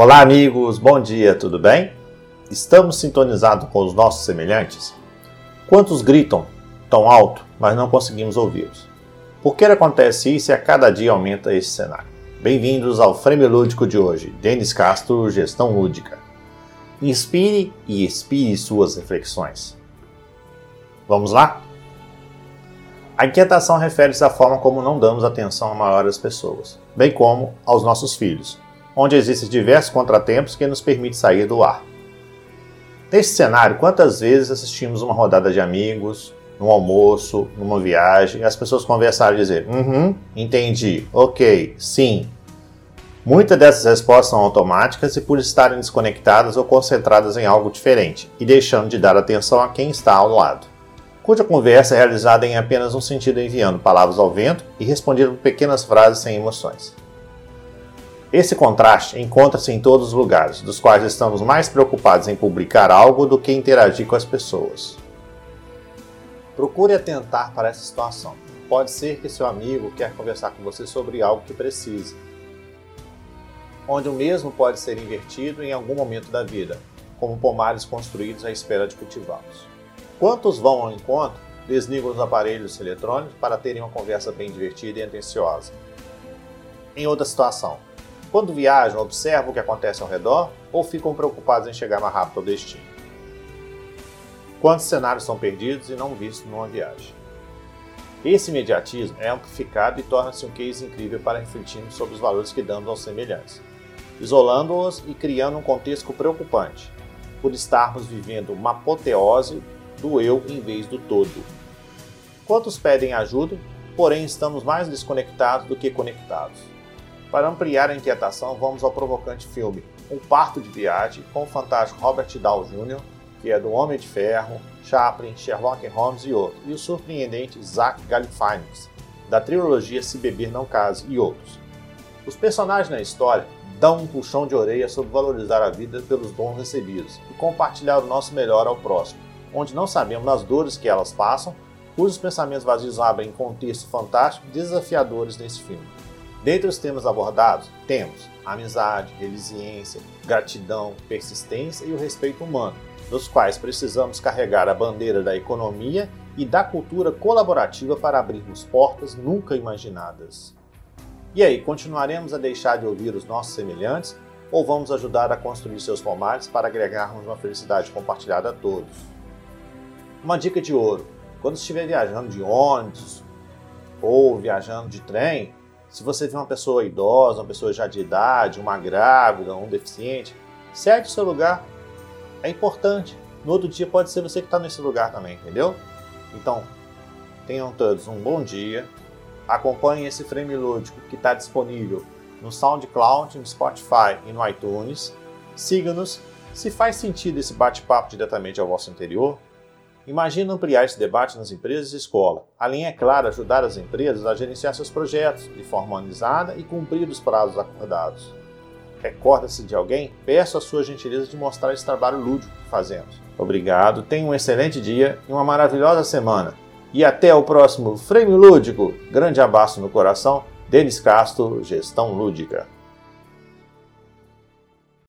Olá, amigos, bom dia, tudo bem? Estamos sintonizados com os nossos semelhantes? Quantos gritam tão alto, mas não conseguimos ouvi-los? Por que acontece isso e a cada dia aumenta esse cenário? Bem-vindos ao Frame Lúdico de hoje. Denis Castro, Gestão Lúdica. Inspire e expire suas reflexões. Vamos lá? A inquietação refere-se à forma como não damos atenção a maiores pessoas, bem como aos nossos filhos, onde existem diversos contratempos que nos permitem sair do ar. Neste cenário, quantas vezes assistimos uma rodada de amigos, num almoço, numa viagem, e as pessoas conversaram e dizer, uhum, entendi, ok, sim. Muitas dessas respostas são automáticas e por estarem desconectadas ou concentradas em algo diferente, e deixando de dar atenção a quem está ao lado. Cuja conversa é realizada em apenas um sentido enviando palavras ao vento e respondendo pequenas frases sem emoções. Esse contraste encontra-se em todos os lugares, dos quais estamos mais preocupados em publicar algo do que interagir com as pessoas. Procure atentar para essa situação. Pode ser que seu amigo quer conversar com você sobre algo que precise, onde o mesmo pode ser invertido em algum momento da vida, como pomares construídos à espera de cultivá-los. Quantos vão ao encontro, desligam os aparelhos eletrônicos para terem uma conversa bem divertida e atenciosa? Em outra situação, quando viajam, observam o que acontece ao redor ou ficam preocupados em chegar mais rápido ao destino? Quantos cenários são perdidos e não vistos numa viagem? Esse imediatismo é amplificado e torna-se um case incrível para refletirmos sobre os valores que damos aos semelhantes, isolando-os e criando um contexto preocupante, por estarmos vivendo uma apoteose do eu em vez do todo. Quantos pedem ajuda, porém estamos mais desconectados do que conectados? Para ampliar a inquietação, vamos ao provocante filme Um Parto de Viagem, com o fantástico Robert Downey Jr., que é do Homem de Ferro, Chaplin, Sherlock Holmes e outros, e o surpreendente Zach Galifianakis, da trilogia Se Beber Não Case e outros. Os personagens na história dão um puxão de orelha sobre valorizar a vida pelos dons recebidos e compartilhar o nosso melhor ao próximo, onde não sabemos das dores que elas passam, cujos pensamentos vazios abrem contextos fantásticos desafiadores nesse filme. Dentre os temas abordados, temos amizade, resiliência, gratidão, persistência e o respeito humano, dos quais precisamos carregar a bandeira da economia e da cultura colaborativa para abrirmos portas nunca imaginadas. E aí, continuaremos a deixar de ouvir os nossos semelhantes ou vamos ajudar a construir seus pomares para agregarmos uma felicidade compartilhada a todos? Uma dica de ouro: quando estiver viajando de ônibus ou viajando de trem, se você vê uma pessoa idosa, uma pessoa já de idade, uma grávida, um deficiente, cede o seu lugar. É importante. No outro dia pode ser você que está nesse lugar também, entendeu? Então, tenham todos um bom dia. Acompanhem esse frame lúdico que está disponível no SoundCloud, no Spotify e no iTunes. Siga-nos. Se faz sentido esse bate-papo diretamente ao vosso interior, Imagina ampliar esse debate nas empresas e escola. Além, é claro, ajudar as empresas a gerenciar seus projetos de forma organizada e cumprir os prazos acordados. Recorda-se de alguém? Peço a sua gentileza de mostrar esse trabalho lúdico que fazemos. Obrigado, tenha um excelente dia e uma maravilhosa semana. E até o próximo Frame Lúdico. Grande abraço no coração. Denis Castro, Gestão Lúdica.